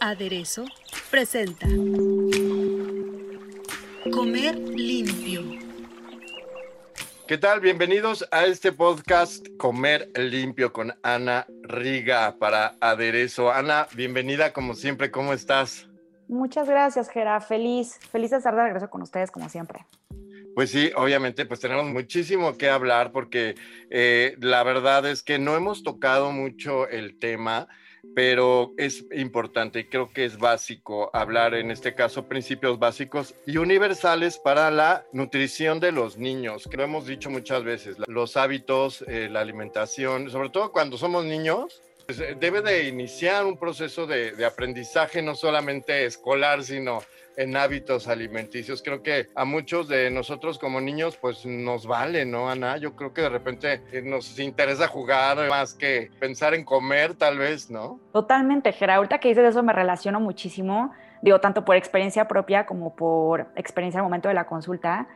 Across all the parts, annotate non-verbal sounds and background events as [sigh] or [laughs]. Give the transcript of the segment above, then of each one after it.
Aderezo presenta Comer limpio. ¿Qué tal? Bienvenidos a este podcast Comer Limpio con Ana Riga para Aderezo. Ana, bienvenida como siempre, ¿cómo estás? Muchas gracias, Gera. Feliz, feliz de estar de regreso con ustedes como siempre. Pues sí, obviamente, pues tenemos muchísimo que hablar porque eh, la verdad es que no hemos tocado mucho el tema, pero es importante y creo que es básico hablar en este caso principios básicos y universales para la nutrición de los niños. Que lo hemos dicho muchas veces, los hábitos, eh, la alimentación, sobre todo cuando somos niños, pues, eh, debe de iniciar un proceso de, aprendizaje no solamente escolar, sino en hábitos alimenticios. Creo que a muchos de nosotros como niños pues nos vale, ¿no, Ana? Yo creo que de repente eh, nos interesa jugar más que pensar en comer tal vez, ¿no? Totalmente, Gera. Ahorita que dices eso me relaciono muchísimo, digo, tanto por experiencia propia como por experiencia al momento de la consulta.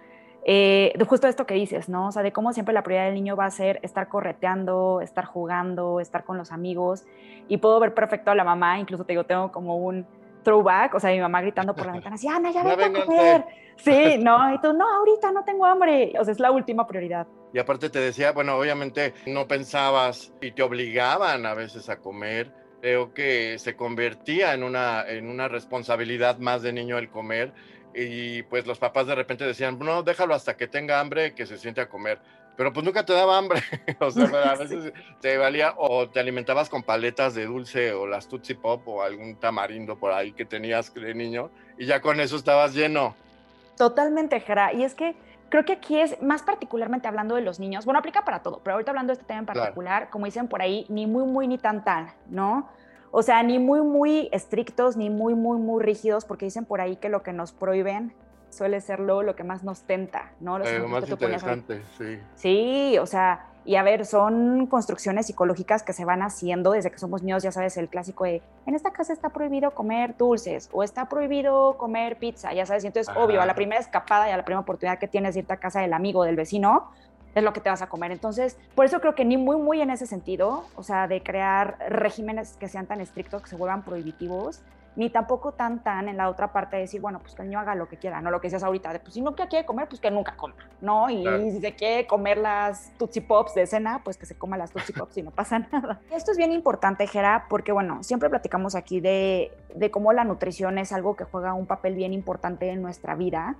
Eh, de justo esto que dices, ¿no? O sea, de cómo siempre la prioridad del niño va a ser estar correteando, estar jugando, estar con los amigos. Y puedo ver perfecto a la mamá, incluso te digo, tengo como un throwback, o sea, mi mamá gritando por la ventana, así, Ana, ya [laughs] vete a comer. Sí, no, y tú, no, ahorita no tengo hambre. O sea, es la última prioridad. Y aparte te decía, bueno, obviamente no pensabas y te obligaban a veces a comer. Creo que se convertía en una, en una responsabilidad más de niño el comer. Y pues los papás de repente decían, no, déjalo hasta que tenga hambre, que se siente a comer. Pero pues nunca te daba hambre. [laughs] o sea, a [laughs] veces te valía o te alimentabas con paletas de dulce o las Tootsie Pop o algún tamarindo por ahí que tenías de niño. Y ya con eso estabas lleno. Totalmente, Jera. Y es que creo que aquí es más particularmente hablando de los niños. Bueno, aplica para todo, pero ahorita hablando de este tema en Claro. particular, como dicen por ahí, ni muy, muy, ni tan, tan, ¿no? O sea, ni muy, muy estrictos, ni muy, muy, muy rígidos, porque dicen por ahí que lo que nos prohíben suele ser luego lo que más nos tenta, ¿no? Los Eh, más interesante, sí. Sí, o sea, y a ver, son construcciones psicológicas que se van haciendo desde que somos niños, ya sabes, el clásico de, en esta casa está prohibido comer dulces o está prohibido comer pizza, ya sabes, y entonces, Ajá. obvio, a la primera escapada y a la primera oportunidad que tienes de irte a casa del amigo del vecino, es lo que te vas a comer. Entonces, por eso creo que ni muy, muy en ese sentido, o sea, de crear regímenes que sean tan estrictos, que se vuelvan prohibitivos, ni tampoco tan, tan en la otra parte de decir, bueno, pues que el niño haga lo que quiera, no lo que decías ahorita, de pues si no quiere comer, pues que nunca coma, ¿no? Y Claro. si se quiere comer las Tootsie Pops de cena, pues que se coma las Tootsie Pops y no pasa [laughs] nada. Esto es bien importante, Jera, porque bueno, siempre platicamos aquí de, de cómo la nutrición es algo que juega un papel bien importante en nuestra vida.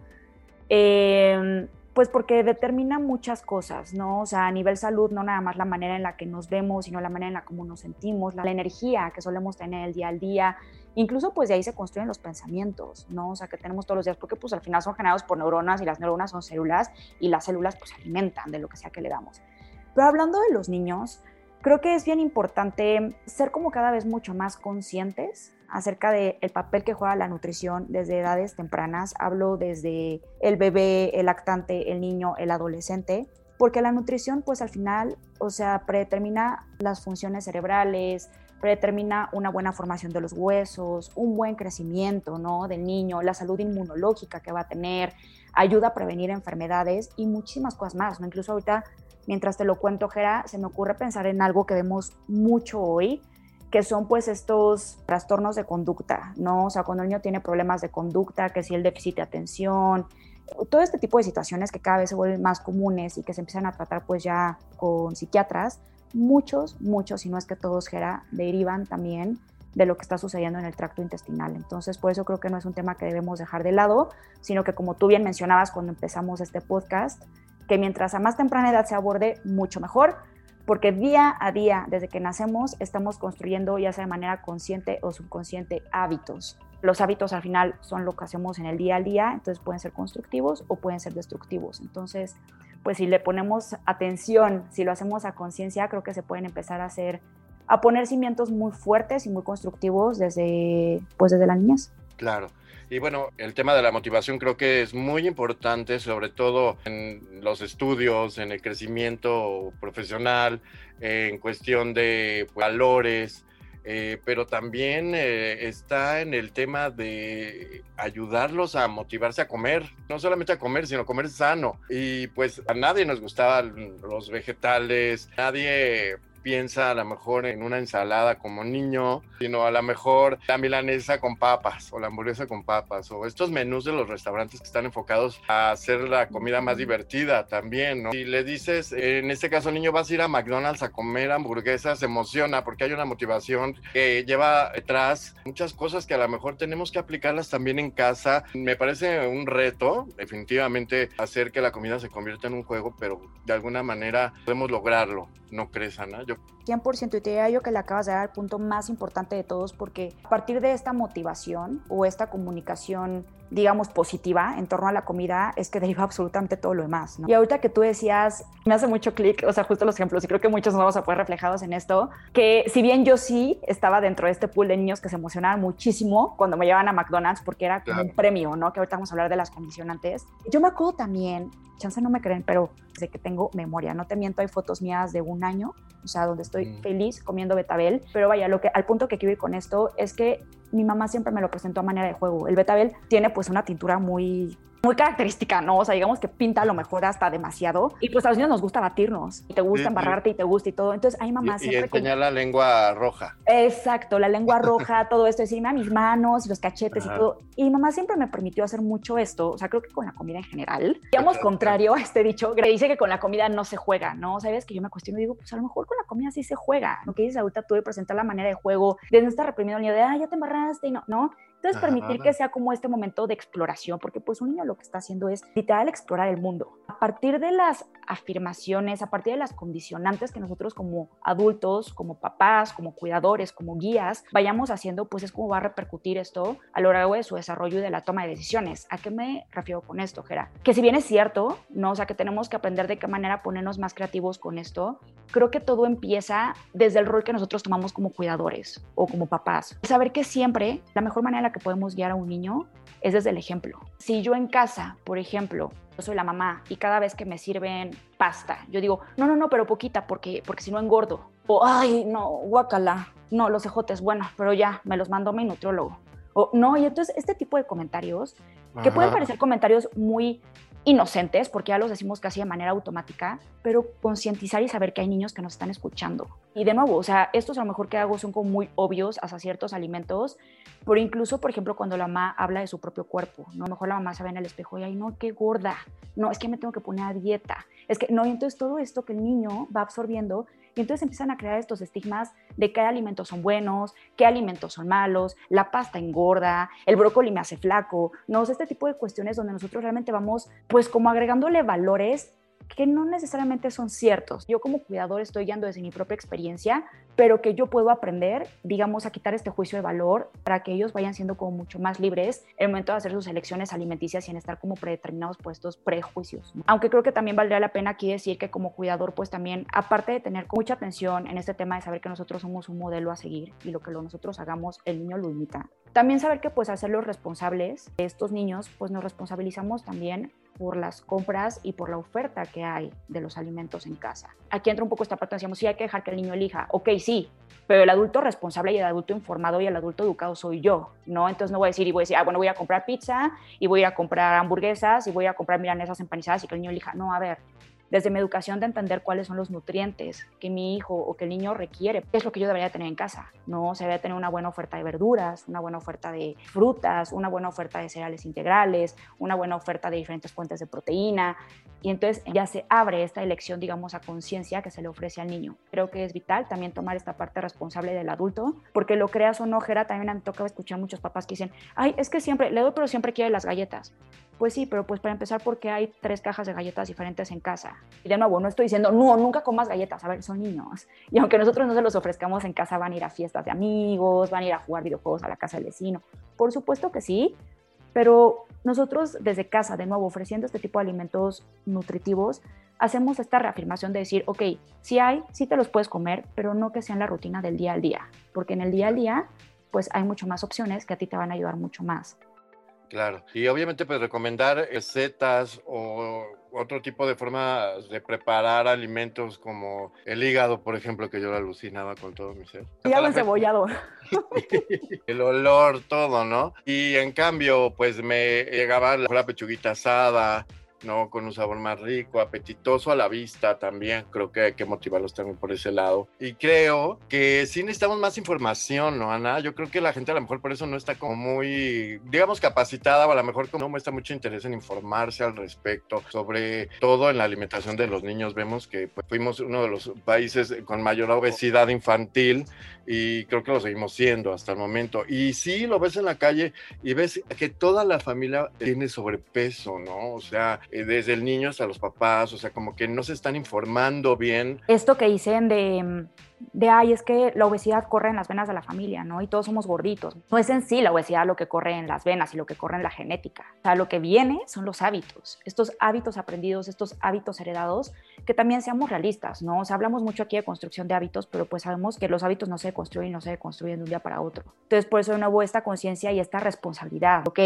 Eh, pues porque determina muchas cosas, ¿no? O sea, a nivel salud, no nada más la manera en la que nos vemos, sino la manera en la que nos sentimos, la, energía que solemos tener el día al día, incluso pues de ahí se construyen los pensamientos, ¿no? O sea, que tenemos todos los días, porque pues al final son generados por neuronas y las neuronas son células y las células pues alimentan de lo que sea que le damos. Pero hablando de los niños, creo que es bien importante ser como cada vez mucho más conscientes acerca del papel que juega la nutrición desde edades tempranas. Hablo desde el bebé, el lactante, el niño, el adolescente, porque la nutrición pues al final, o sea, predetermina las funciones cerebrales, predetermina una buena formación de los huesos, un buen crecimiento, ¿no? Del niño, la salud inmunológica que va a tener, ayuda a prevenir enfermedades y muchísimas cosas más, ¿no? Incluso ahorita, mientras te lo cuento, Jera, se me ocurre pensar en algo que vemos mucho hoy, que son pues estos trastornos de conducta, ¿no? O sea, cuando el niño tiene problemas de conducta, que si el déficit de atención, todo este tipo de situaciones que cada vez se vuelven más comunes y que se empiezan a tratar pues ya con psiquiatras, muchos, muchos, si no es que todos, Gera, derivan también de lo que está sucediendo en el tracto intestinal. Entonces, por eso creo que no es un tema que debemos dejar de lado, sino que como tú bien mencionabas cuando empezamos este podcast, que mientras a más temprana edad se aborde, mucho mejor, porque día a día, desde que nacemos, estamos construyendo, ya sea de manera consciente o subconsciente, hábitos. Los hábitos al final son lo que hacemos en el día al día, entonces pueden ser constructivos o pueden ser destructivos. Entonces, pues si le ponemos atención, si lo hacemos a conciencia, creo que se pueden empezar a hacer, a poner cimientos muy fuertes y muy constructivos desde, pues desde la niñez. Claro. Y bueno, el tema de la motivación creo que es muy importante, sobre todo en los estudios, en el crecimiento profesional, en cuestión de valores, eh, pero también eh, está en el tema de ayudarlos a motivarse a comer, no solamente a comer, sino comer sano. Y pues a nadie nos gustaban los vegetales, nadie piensa a lo mejor en una ensalada como niño, sino a lo mejor la milanesa con papas o la hamburguesa con papas o estos menús de los restaurantes que están enfocados a hacer la comida más divertida también, ¿no? Si le dices, en este caso, niño, vas a ir a McDonald's a comer hamburguesas, se emociona porque hay una motivación que lleva detrás muchas cosas que a lo mejor tenemos que aplicarlas también en casa. Me parece un reto, definitivamente, hacer que la comida se convierta en un juego, pero de alguna manera podemos lograrlo, ¿no crees, Ana? different 100% y te diría yo que le acabas de dar el punto más importante de todos porque a partir de esta motivación o esta comunicación digamos, positiva en torno a la comida es que deriva absolutamente todo lo demás. ¿no? Y ahorita que tú decías, me hace mucho clic, o sea, justo los ejemplos, y creo que muchos nos vamos a poder reflejados en esto, que si bien yo sí estaba dentro de este pool de niños que se emocionaban muchísimo cuando me llevaban a McDonald's porque era como un premio, ¿no? Que ahorita vamos a hablar de las condicionantes. Yo me acuerdo también, chance no me creen, pero desde que tengo memoria, no te miento, hay fotos mías de un año, o sea, donde estoy mm. feliz comiendo betabel, pero vaya, lo que, al punto que quiero ir con esto es que mi mamá siempre me lo presentó a manera de juego. El betabel tiene pues una tintura muy muy característica, ¿no? O sea, digamos que pinta a lo mejor hasta demasiado. Y pues a los niños nos gusta batirnos. Y te gusta embarrarte y te gusta y todo. Entonces, hay mamá siempre. Y enseñar la lengua roja. Exacto, la lengua [laughs] roja, todo esto, decirme a mis manos, los cachetes y todo. Y mamá siempre me permitió hacer mucho esto. O sea, creo que con la comida en general. Digamos contrario a este dicho, que dice que con la comida no se juega, ¿no? Sabes que yo me cuestiono y digo, pues a lo mejor con la comida sí se juega. Lo que dices ahorita tú de presentar la manera de juego, de no estar reprimido el niño de, ah, ya te embarraste y no, ¿no? Entonces, permitir que sea como este momento de exploración, porque pues un niño lo que está haciendo es literal explorar el mundo. A partir de las afirmaciones, a partir de las condicionantes que nosotros como adultos, como papás, como cuidadores, como guías, vayamos haciendo, pues es como va a repercutir esto a lo largo de su desarrollo y de la toma de decisiones. ¿A qué me refiero con esto, Gera? Que si bien es cierto, ¿no? O sea, que tenemos que aprender de qué manera ponernos más creativos con esto, creo que todo empieza desde el rol que nosotros tomamos como cuidadores o como papás. Saber que siempre la mejor manera que podemos guiar a un niño es desde el ejemplo. Si yo en casa, por ejemplo, soy la mamá y cada vez que me sirven pasta, yo digo, no, no, no, pero poquita porque, porque si no engordo. O, ay, no, guacala, no, los ejotes, bueno, pero ya, me los mandó mi nutriólogo. O, no, y entonces este tipo de comentarios, que pueden parecer comentarios muy inocentes, porque ya los decimos casi de manera automática, pero concientizar y saber que hay niños que nos están escuchando. Y de nuevo, o sea, estos a lo mejor que hago son como muy obvios hacia ciertos alimentos, pero incluso, por ejemplo, cuando la mamá habla de su propio cuerpo, ¿no? A lo mejor la mamá se ve en el espejo y, ay, no, qué gorda, no, es que me tengo que poner a dieta, es que, no, y entonces todo esto que el niño va absorbiendo y entonces empiezan a crear estos estigmas de qué alimentos son buenos, qué alimentos son malos, la pasta engorda, el brócoli me hace flaco, no, este tipo de cuestiones donde nosotros realmente vamos pues como agregándole valores que no necesariamente son ciertos. Yo como cuidador estoy guiando desde mi propia experiencia, pero que yo puedo aprender, digamos, a quitar este juicio de valor para que ellos vayan siendo como mucho más libres en el momento de hacer sus elecciones alimenticias sin estar como predeterminados por estos prejuicios. Aunque creo que también valdría la pena aquí decir que como cuidador, pues también, aparte de tener mucha atención en este tema de saber que nosotros somos un modelo a seguir y lo que nosotros hagamos, el niño lo imita. También saber que pues hacerlos responsables de estos niños, pues nos responsabilizamos también por las compras y por la oferta que hay de los alimentos en casa. Aquí entra un poco esta parte, decíamos, sí hay que dejar que el niño elija, ok, sí, pero el adulto responsable y el adulto informado y el adulto educado soy yo, ¿no? Entonces no voy a decir y voy a decir, ah, bueno, voy a comprar pizza y voy a comprar hamburguesas y voy a comprar milanesas empanizadas y que el niño elija. No, a ver, desde mi educación de entender cuáles son los nutrientes que mi hijo o que el niño requiere, es lo que yo debería tener en casa, ¿no? Se debería tener una buena oferta de verduras, una buena oferta de frutas, una buena oferta de cereales integrales, una buena oferta de diferentes fuentes de proteína. Y entonces ya se abre esta elección, digamos, a conciencia que se le ofrece al niño. Creo que es vital también tomar esta parte responsable del adulto, porque lo creas o no, Gera, también me toca escuchar muchos papás que dicen, ay, es que siempre, le doy, pero siempre quiere las galletas. Pues sí, pero pues para empezar, porque hay tres cajas de galletas diferentes en casa. Y de nuevo, no estoy diciendo, no, nunca comas galletas. A ver, son niños. Y aunque nosotros no se los ofrezcamos en casa, van a ir a fiestas de amigos, van a ir a jugar videojuegos a la casa del vecino. Por supuesto que sí, pero nosotros desde casa, de nuevo, ofreciendo este tipo de alimentos nutritivos, hacemos esta reafirmación de decir, ok, si hay, sí te los puedes comer, pero no que sean la rutina del día al día, porque en el día al día, pues hay mucho más opciones que a ti te van a ayudar mucho más. Claro, y obviamente pues recomendar recetas o otro tipo de formas de preparar alimentos como el hígado, por ejemplo, que yo lo alucinaba con todo mi ser. Hígado encebollado. [laughs] el olor, todo, ¿no? Y en cambio, pues me llegaba la pechuguita asada, ¿no? Con un sabor más rico, apetitoso a la vista también. Creo que hay que motivarlos también por ese lado. Y creo que sí necesitamos más información, ¿no, Ana? Yo creo que la gente a lo mejor por eso no está como muy, digamos, capacitada o a lo mejor como no muestra mucho interés en informarse al respecto sobre todo en la alimentación de los niños. Vemos que pues, fuimos uno de los países con mayor obesidad infantil y creo que lo seguimos siendo hasta el momento. Y sí, lo ves en la calle y ves que toda la familia tiene sobrepeso, ¿no? O sea, desde el niño hasta los papás, o sea, como que no se están informando bien. Esto que dicen de mm, de, ay, es que la obesidad corre en las venas de la familia, ¿no? Y todos somos gorditos. No es en sí la obesidad lo que corre en las venas y lo que corre en la genética. O sea, lo que viene son los hábitos, estos hábitos aprendidos, estos hábitos heredados, que también seamos realistas, ¿no? O sea, hablamos mucho aquí de construcción de hábitos, pero pues sabemos que los hábitos no se construyen, no se construyen de un día para otro. Entonces, por eso de nuevo esta conciencia y esta responsabilidad. Ok,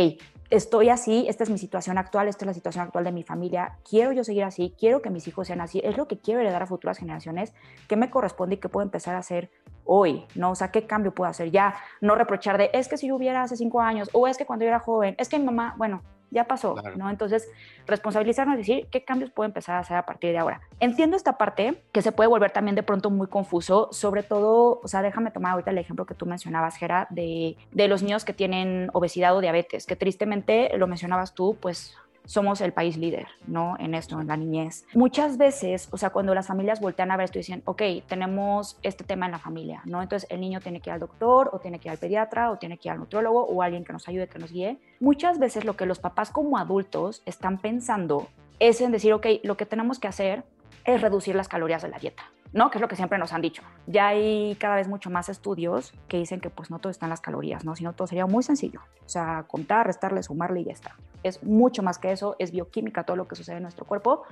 estoy así, esta es mi situación actual, esta es la situación actual de mi familia, quiero yo seguir así, quiero que mis hijos sean así, es lo que quiero heredar a futuras generaciones, que me corresponde y que puedo empezar a hacer hoy, ¿no? O sea, ¿qué cambio puedo hacer? Ya no reprochar de, es que si yo hubiera hace cinco años, o es que cuando yo era joven, es que mi mamá, bueno, ya pasó, ¿no? Entonces, responsabilizarnos y decir qué cambios puedo empezar a hacer a partir de ahora. Entiendo esta parte que se puede volver también de pronto muy confuso, sobre todo, o sea, déjame tomar ahorita el ejemplo que tú mencionabas, Gera, de, de los niños que tienen obesidad o diabetes, que tristemente lo mencionabas tú, pues somos el país líder, ¿no? En esto, en la niñez. Muchas veces, o sea, cuando las familias voltean a ver esto y dicen, ok, tenemos este tema en la familia, ¿no? Entonces el niño tiene que ir al doctor, o tiene que ir al pediatra, o tiene que ir al nutriólogo, o alguien que nos ayude, que nos guíe. Muchas veces lo que los papás como adultos están pensando es en decir, ok, lo que tenemos que hacer es reducir las calorías de la dieta. ¿No? Que es lo que siempre nos han dicho. Ya hay cada vez mucho más estudios que dicen que pues no todo está en las calorías, ¿no? Sino todo sería muy sencillo. O sea, contar, restarle, sumarle y ya está. Es mucho más que eso, es bioquímica todo lo que sucede en nuestro cuerpo.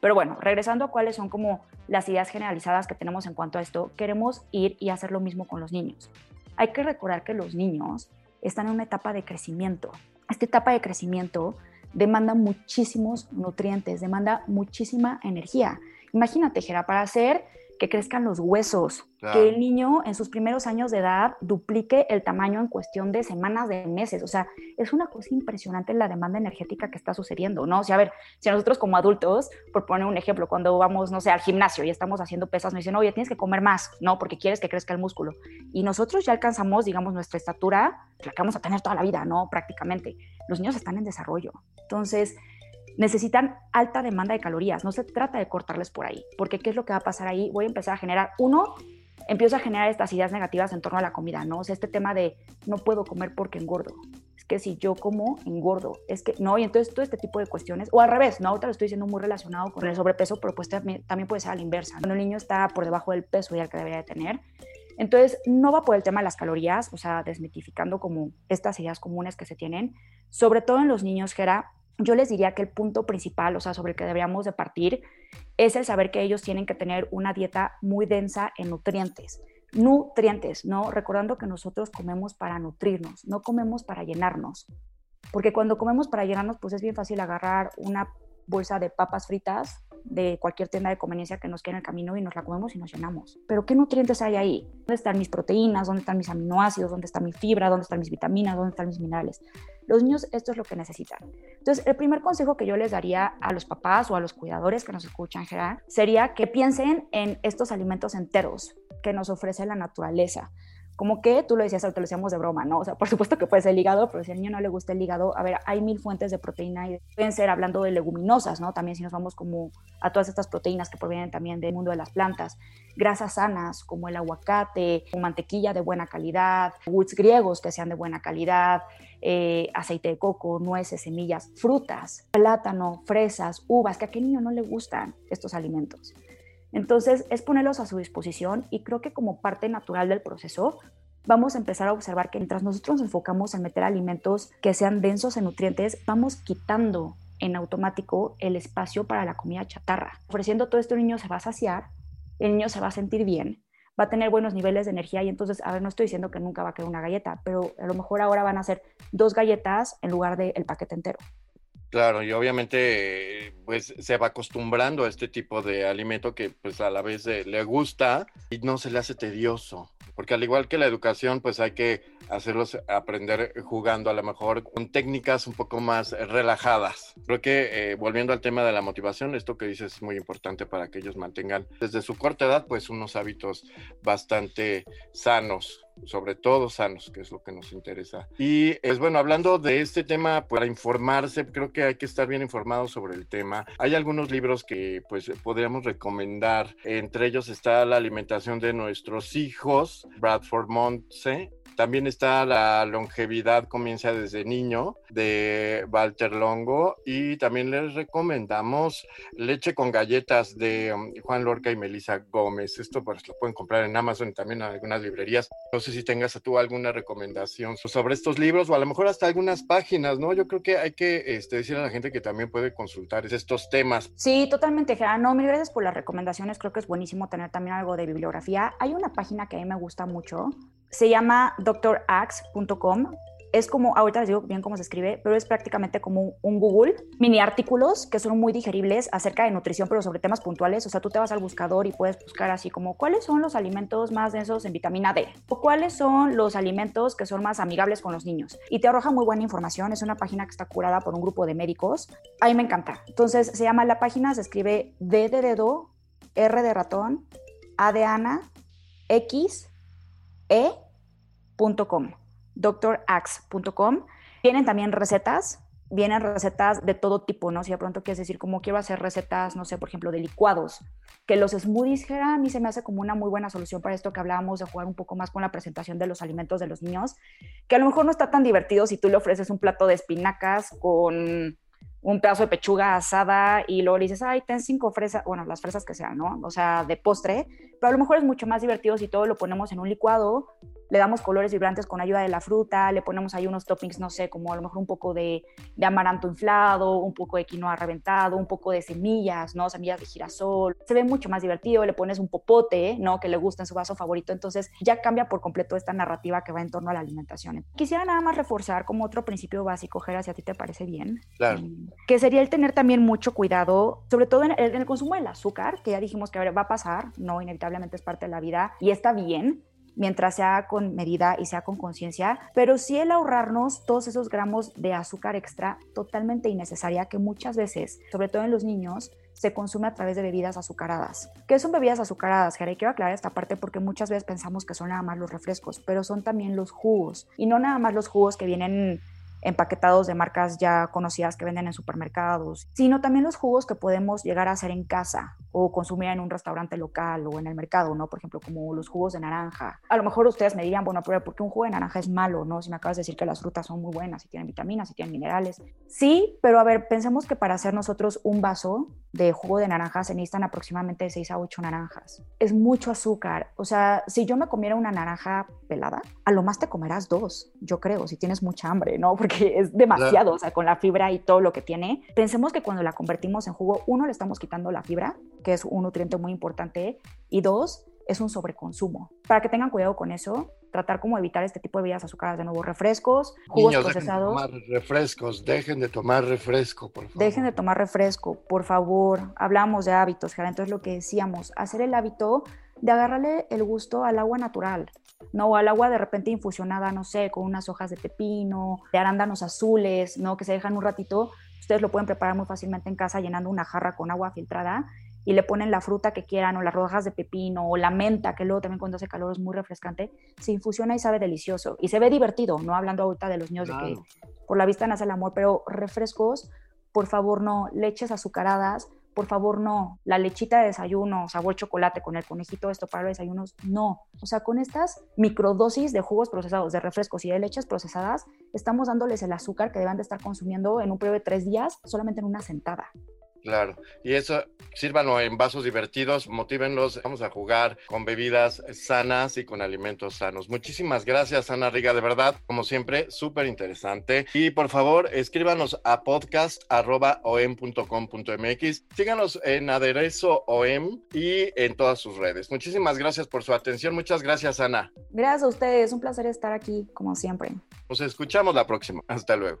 Pero bueno, regresando a cuáles son como las ideas generalizadas que tenemos en cuanto a esto, queremos ir y hacer lo mismo con los niños. Hay que recordar que los niños están en una etapa de crecimiento. Esta etapa de crecimiento demanda muchísimos nutrientes, demanda muchísima energía. Imagínate, Gera, para hacer que crezcan los huesos, que el niño en sus primeros años de edad duplique el tamaño en cuestión de semanas, de meses. O sea, es una cosa impresionante la demanda energética que está sucediendo, ¿no? O sea, a ver, si nosotros como adultos, por poner un ejemplo, cuando vamos, no sé, al gimnasio y estamos haciendo pesas, nos dicen, oye, tienes que comer más, ¿no? Porque quieres que crezca el músculo. Y nosotros ya alcanzamos, digamos, nuestra estatura, la que vamos a tener toda la vida, ¿no? Prácticamente. Los niños están en desarrollo. Entonces, necesitan alta demanda de calorías. No se trata de cortarles por ahí, porque ¿qué es lo que va a pasar ahí? Voy a empezar a generar, uno, empiezo a generar estas ideas negativas en torno a la comida, ¿no? O sea, este tema de no puedo comer porque engordo. Es que si yo como, engordo. Es que, no, y entonces todo este tipo de cuestiones, o al revés, ¿no? Ahorita lo estoy diciendo muy relacionado con el sobrepeso, pero pues también, puede ser a la inversa. Cuando el niño está por debajo del peso ya que debería de tener, entonces, no va por el tema de las calorías, o sea, desmitificando como estas ideas comunes que se tienen, sobre todo en los niños, que era yo les diría que el punto principal, o sea, sobre el que deberíamos de partir, es el saber que ellos tienen que tener una dieta muy densa en nutrientes. Nutrientes, ¿no? Recordando que nosotros comemos para nutrirnos, no comemos para llenarnos. Porque cuando comemos para llenarnos, pues es bien fácil agarrar una bolsa de papas fritas de cualquier tienda de conveniencia que nos quede en el camino y nos la comemos y nos llenamos. Pero ¿qué nutrientes hay ahí? ¿Dónde están mis proteínas? ¿Dónde están mis aminoácidos? ¿Dónde está mi fibra? ¿Dónde están mis vitaminas? ¿Dónde están mis minerales? Los niños esto es lo que necesitan. Entonces, el primer consejo que yo les daría a los papás o a los cuidadores que nos escuchan, Gerard, sería que piensen en estos alimentos enteros que nos ofrece la naturaleza como que tú lo decías, ahorita lo decíamos de broma, ¿no? O sea, por supuesto que puede ser el hígado, pero si al niño no le gusta el hígado, a ver, hay mil fuentes de proteína y pueden ser hablando de leguminosas, ¿no? También si nos vamos como a todas estas proteínas que provienen también del mundo de las plantas, grasas sanas como el aguacate, mantequilla de buena calidad, woods griegos que sean de buena calidad, eh, aceite de coco, nueces, semillas, frutas, plátano, fresas, uvas, que a qué niño no le gustan estos alimentos. Entonces, es ponerlos a su disposición y creo que como parte natural del proceso, vamos a empezar a observar que mientras nosotros nos enfocamos en meter alimentos que sean densos en nutrientes, vamos quitando en automático el espacio para la comida chatarra. Ofreciendo todo esto, el niño se va a saciar, el niño se va a sentir bien, va a tener buenos niveles de energía y entonces, a ver, no estoy diciendo que nunca va a querer una galleta, pero a lo mejor ahora van a ser dos galletas en lugar del paquete entero. Claro, y obviamente pues se va acostumbrando a este tipo de alimento que pues a la vez le gusta y no se le hace tedioso, porque al igual que la educación pues hay que hacerlos aprender jugando a lo mejor con técnicas un poco más relajadas. Creo que eh, volviendo al tema de la motivación, esto que dices es muy importante para que ellos mantengan desde su corta edad pues unos hábitos bastante sanos sobre todo sanos, que es lo que nos interesa. Y es bueno, hablando de este tema, para informarse, creo que hay que estar bien informados sobre el tema. Hay algunos libros que pues podríamos recomendar. Entre ellos está La alimentación de nuestros hijos, Bradford Montse, también está La longevidad comienza desde niño de Walter Longo y también les recomendamos Leche con galletas de um, Juan Lorca y Melissa Gómez. Esto pues lo pueden comprar en Amazon y también en algunas librerías. No sé si tengas tú alguna recomendación sobre estos libros o a lo mejor hasta algunas páginas, ¿no? Yo creo que hay que este, decir a la gente que también puede consultar estos temas. Sí, totalmente, No, mil gracias por las recomendaciones. Creo que es buenísimo tener también algo de bibliografía. Hay una página que a mí me gusta mucho se llama doctorax.com. Es como, ahorita les digo bien cómo se escribe, pero es prácticamente como un Google, mini artículos que son muy digeribles acerca de nutrición, pero sobre temas puntuales. O sea, tú te vas al buscador y puedes buscar así como cuáles son los alimentos más densos en vitamina D o cuáles son los alimentos que son más amigables con los niños. Y te arroja muy buena información. Es una página que está curada por un grupo de médicos. A mí me encanta. Entonces, se llama la página, se escribe D de dedo, R de ratón, A de Ana, X, e.com, doctorax.com. Vienen también recetas, vienen recetas de todo tipo, ¿no? Si de pronto quieres decir, como quiero hacer recetas, no sé, por ejemplo, de licuados, que los smoothies, a mí se me hace como una muy buena solución para esto que hablábamos de jugar un poco más con la presentación de los alimentos de los niños, que a lo mejor no está tan divertido si tú le ofreces un plato de espinacas con un pedazo de pechuga asada y luego le dices, ay, ten cinco fresas, bueno, las fresas que sean, ¿no? O sea, de postre, pero a lo mejor es mucho más divertido si todo lo ponemos en un licuado le damos colores vibrantes con ayuda de la fruta, le ponemos ahí unos toppings, no sé, como a lo mejor un poco de, amaranto inflado, un poco de quinoa reventado, un poco de semillas, ¿no? Semillas de girasol. Se ve mucho más divertido, le pones un popote, ¿no? Que le gusta en su vaso favorito, entonces ya cambia por completo esta narrativa que va en torno a la alimentación. Quisiera nada más reforzar como otro principio básico, Jera, si a ti te parece bien, claro. Mm, que sería el tener también mucho cuidado, sobre todo en el, en el consumo del azúcar, que ya dijimos que va a pasar, no, inevitablemente es parte de la vida y está bien, mientras sea con medida y sea con conciencia, pero sí el ahorrarnos todos esos gramos de azúcar extra totalmente innecesaria que muchas veces, sobre todo en los niños, se consume a través de bebidas azucaradas. ¿Qué son bebidas azucaradas, Jera? Y quiero aclarar esta parte porque muchas veces pensamos que son nada más los refrescos, pero son también los jugos. Y no nada más los jugos que vienen empaquetados de marcas ya conocidas que venden en supermercados, sino también los jugos que podemos llegar a hacer en casa o consumir en un restaurante local o en el mercado, ¿no? Por ejemplo, como los jugos de naranja. A lo mejor ustedes me dirían, bueno, pero ¿por qué un jugo de naranja es malo, no? Si me acabas de decir que las frutas son muy buenas, y tienen vitaminas, y tienen minerales. Sí, pero a ver, pensemos que para hacer nosotros un vaso de jugo de naranja se necesitan aproximadamente 6 a 8 naranjas. Es mucho azúcar. O sea, si yo me comiera una naranja pelada, a lo más te comerás dos, yo creo, si tienes mucha hambre, ¿no? [laughs] Porque es demasiado, o sea, con la fibra y todo lo que tiene. Pensemos que cuando la convertimos en jugo, uno, le estamos quitando la fibra que es un nutriente muy importante, y dos, es un sobreconsumo. Para que tengan cuidado con eso, tratar como evitar este tipo de bebidas azucaradas, de nuevo refrescos, jugos Niños, procesados. Dejen de tomar refrescos, dejen de tomar refresco, por favor. Dejen de tomar refresco, por favor. Hablamos de hábitos, Gerard, entonces lo que decíamos, hacer el hábito de agarrarle el gusto al agua natural, no al agua de repente infusionada, no sé, con unas hojas de pepino, de arándanos azules, ¿no? Que se dejan un ratito. Ustedes lo pueden preparar muy fácilmente en casa llenando una jarra con agua filtrada y le ponen la fruta que quieran o las rodajas de pepino o la menta, que luego también cuando hace calor es muy refrescante, se infusiona y sabe delicioso. Y se ve divertido, no hablando ahorita de los niños de que por la vista nace el amor, pero refrescos, por favor no, leches azucaradas, por favor no, la lechita de desayuno, sabor chocolate con el conejito esto para los desayunos, no. O sea, con estas microdosis de jugos procesados, de refrescos y de leches procesadas, estamos dándoles el azúcar que deben de estar consumiendo en un periodo de tres días solamente en una sentada. Claro, y eso sírvanlo en vasos divertidos, motívenlos, vamos a jugar con bebidas sanas y con alimentos sanos. Muchísimas gracias, Ana Riga, de verdad, como siempre, súper interesante. Y por favor, escríbanos a podcast.om.com.mx, síganos en Aderezo OM y en todas sus redes. Muchísimas gracias por su atención, muchas gracias, Ana. Gracias a ustedes, un placer estar aquí, como siempre. Nos escuchamos la próxima. Hasta luego.